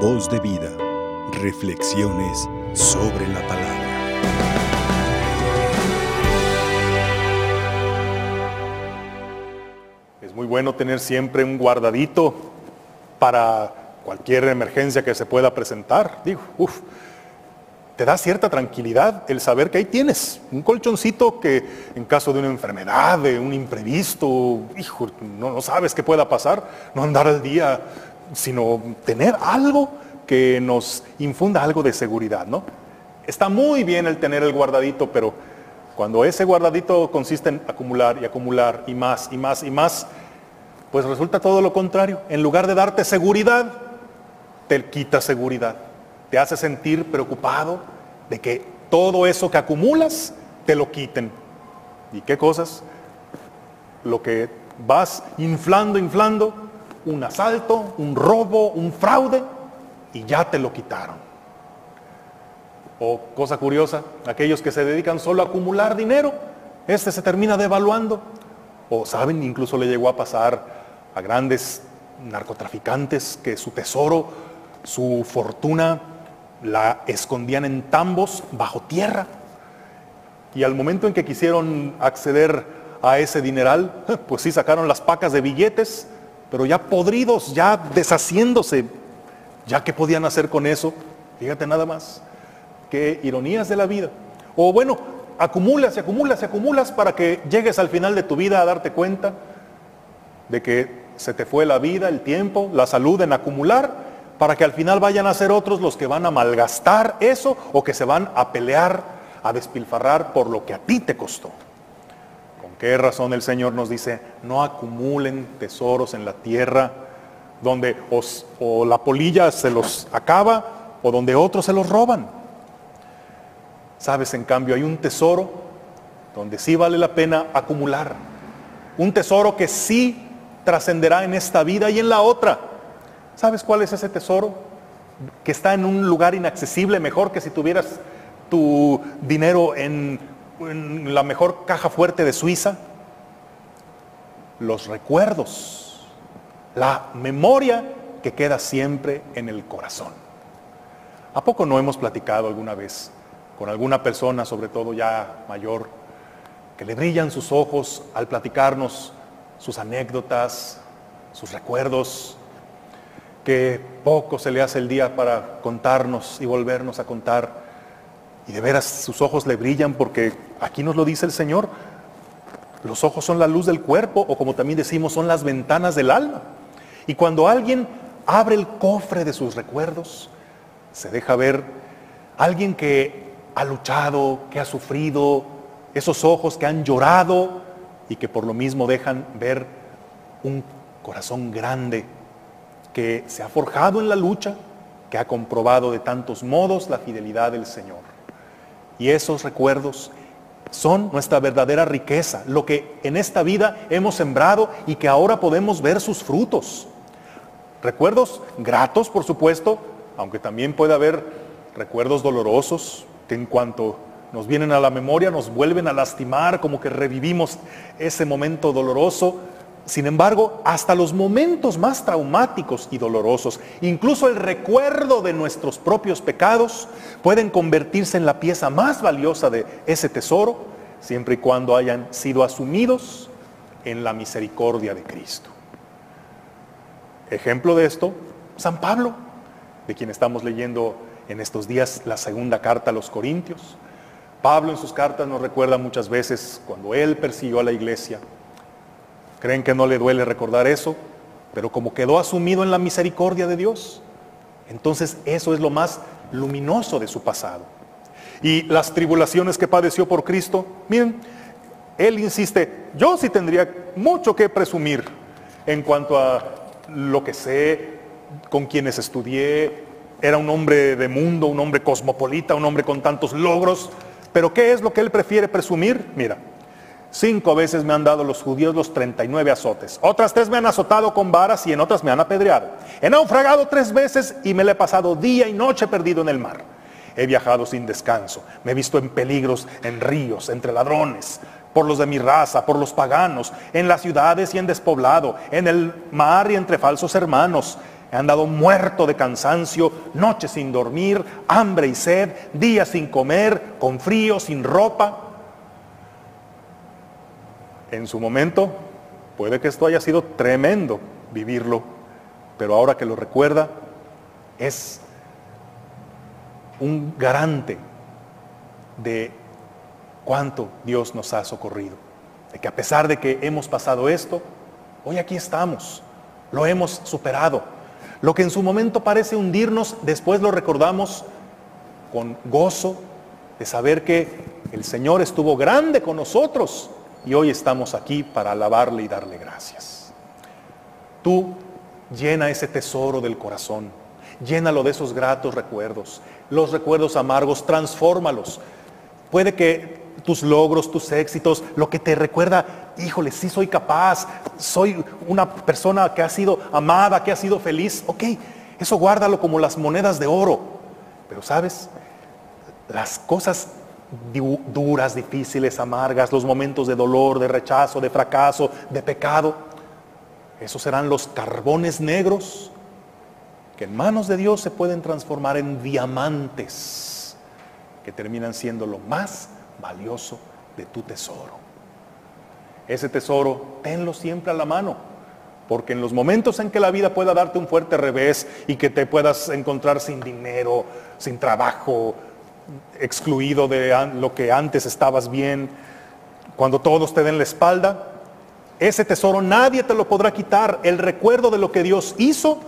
Voz de vida. Reflexiones sobre la palabra. Es muy bueno tener siempre un guardadito para cualquier emergencia que se pueda presentar. Digo, uff, te da cierta tranquilidad el saber que ahí tienes un colchoncito que en caso de una enfermedad, de un imprevisto, hijo, no, no sabes qué pueda pasar, no andar al día, sino tener algo que nos infunda algo de seguridad, ¿no? Está muy bien el tener el guardadito, pero cuando ese guardadito consiste en acumular y acumular y más y más y más, pues resulta todo lo contrario. En lugar de darte seguridad, te quita seguridad. Te hace sentir preocupado de que todo eso que acumulas te lo quiten. ¿Y qué cosas? Lo que vas inflando, inflando, un asalto, un robo, un fraude, y ya te lo quitaron. O cosa curiosa, aquellos que se dedican solo a acumular dinero, este se termina devaluando. O saben, incluso le llegó a pasar a grandes narcotraficantes que su tesoro, su fortuna, la escondían en tambos bajo tierra. Y al momento en que quisieron acceder a ese dineral, pues sí sacaron las pacas de billetes, pero ya podridos, ya deshaciéndose. Ya que podían hacer con eso, fíjate nada más, qué ironías de la vida. O bueno, acumulas y acumulas y acumulas para que llegues al final de tu vida a darte cuenta de que se te fue la vida, el tiempo, la salud en acumular, para que al final vayan a ser otros los que van a malgastar eso o que se van a pelear, a despilfarrar por lo que a ti te costó. ¿Con qué razón el Señor nos dice, no acumulen tesoros en la tierra donde os, o la polilla se los acaba o donde otros se los roban? Sabes, en cambio, hay un tesoro donde sí vale la pena acumular. Un tesoro que sí trascenderá en esta vida y en la otra. ¿Sabes cuál es ese tesoro? Que está en un lugar inaccesible, mejor que si tuvieras tu dinero en, en la mejor caja fuerte de Suiza. Los recuerdos, la memoria que queda siempre en el corazón. ¿A poco no hemos platicado alguna vez con alguna persona, sobre todo ya mayor, que le brillan sus ojos al platicarnos sus anécdotas, sus recuerdos, que poco se le hace el día para contarnos y volvernos a contar. Y de veras sus ojos le brillan porque aquí nos lo dice el Señor, los ojos son la luz del cuerpo o como también decimos son las ventanas del alma. Y cuando alguien abre el cofre de sus recuerdos, se deja ver alguien que ha luchado, que ha sufrido, esos ojos que han llorado y que por lo mismo dejan ver un corazón grande que se ha forjado en la lucha, que ha comprobado de tantos modos la fidelidad del Señor. Y esos recuerdos son nuestra verdadera riqueza, lo que en esta vida hemos sembrado y que ahora podemos ver sus frutos. Recuerdos gratos, por supuesto, aunque también puede haber recuerdos dolorosos que en cuanto nos vienen a la memoria, nos vuelven a lastimar, como que revivimos ese momento doloroso. Sin embargo, hasta los momentos más traumáticos y dolorosos, incluso el recuerdo de nuestros propios pecados, pueden convertirse en la pieza más valiosa de ese tesoro, siempre y cuando hayan sido asumidos en la misericordia de Cristo. Ejemplo de esto, San Pablo, de quien estamos leyendo en estos días la segunda carta a los Corintios. Pablo en sus cartas nos recuerda muchas veces cuando él persiguió a la iglesia. Creen que no le duele recordar eso, pero como quedó asumido en la misericordia de Dios, entonces eso es lo más luminoso de su pasado. Y las tribulaciones que padeció por Cristo, miren, él insiste, yo sí tendría mucho que presumir en cuanto a lo que sé, con quienes estudié, era un hombre de mundo, un hombre cosmopolita, un hombre con tantos logros, pero ¿qué es lo que él prefiere presumir? Mira, cinco veces me han dado los judíos los 39 azotes. Otras tres me han azotado con varas y en otras me han apedreado. He naufragado tres veces y me le he pasado día y noche perdido en el mar. He viajado sin descanso. Me he visto en peligros, en ríos, entre ladrones, por los de mi raza, por los paganos, en las ciudades y en despoblado, en el mar y entre falsos hermanos, He andado muerto de cansancio, noches sin dormir, hambre y sed, días sin comer, con frío, sin ropa. En su momento, puede que esto haya sido tremendo vivirlo, pero ahora que lo recuerda, es un garante de cuánto Dios nos ha socorrido. De que a pesar de que hemos pasado esto, hoy aquí estamos, lo hemos superado. Lo que en su momento parece hundirnos, después lo recordamos con gozo de saber que el Señor estuvo grande con nosotros y hoy estamos aquí para alabarle y darle gracias. Tú llena ese tesoro del corazón, llénalo de esos gratos recuerdos, los recuerdos amargos, transfórmalos. Puede que tus logros, tus éxitos, lo que te recuerda, híjole, sí soy capaz, soy una persona que ha sido amada, que ha sido feliz, ok, eso guárdalo como las monedas de oro. Pero sabes, las cosas duras, difíciles, amargas, los momentos de dolor, de rechazo, de fracaso, de pecado, esos serán los carbones negros que en manos de Dios se pueden transformar en diamantes que terminan siendo lo más valioso de tu tesoro. Ese tesoro, tenlo siempre a la mano, porque en los momentos en que la vida pueda darte un fuerte revés y que te puedas encontrar sin dinero, sin trabajo, excluido de lo que antes estabas bien, cuando todos te den la espalda, ese tesoro nadie te lo podrá quitar, el recuerdo de lo que Dios hizo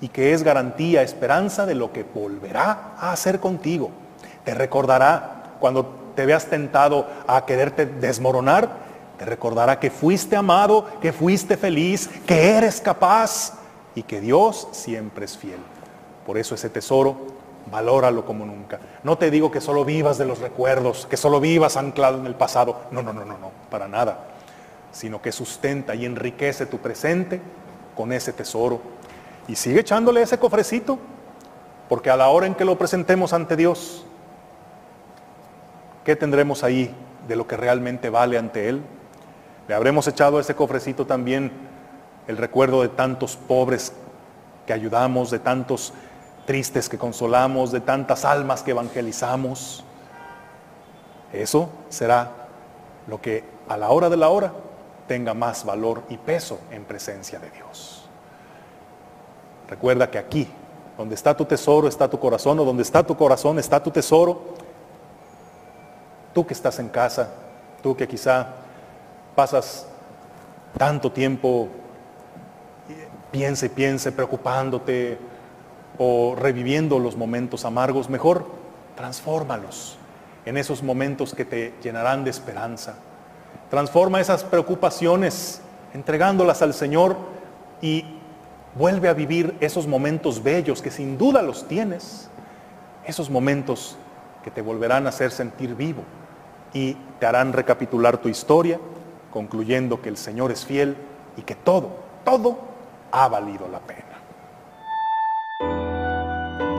y que es garantía, esperanza de lo que volverá a hacer contigo. Te recordará cuando te veas tentado a quererte desmoronar, te recordará que fuiste amado, que fuiste feliz, que eres capaz y que Dios siempre es fiel. Por eso ese tesoro, valóralo como nunca. No te digo que solo vivas de los recuerdos, que solo vivas anclado en el pasado. No, no, no, no, no, para nada. Sino que sustenta y enriquece tu presente con ese tesoro. Y sigue echándole ese cofrecito, porque a la hora en que lo presentemos ante Dios, ¿qué tendremos ahí de lo que realmente vale ante Él? Le habremos echado a ese cofrecito también el recuerdo de tantos pobres que ayudamos, de tantos tristes que consolamos, de tantas almas que evangelizamos. Eso será lo que a la hora de la hora tenga más valor y peso en presencia de Dios. Recuerda que aquí, donde está tu tesoro, está tu corazón, o donde está tu corazón, está tu tesoro. Tú que estás en casa, tú que quizá pasas tanto tiempo, piense, piense, preocupándote o reviviendo los momentos amargos, mejor transfórmalos en esos momentos que te llenarán de esperanza. Transforma esas preocupaciones entregándolas al Señor y vuelve a vivir esos momentos bellos que sin duda los tienes, esos momentos que te volverán a hacer sentir vivo y te harán recapitular tu historia, concluyendo que el Señor es fiel y que todo, todo ha valido la pena.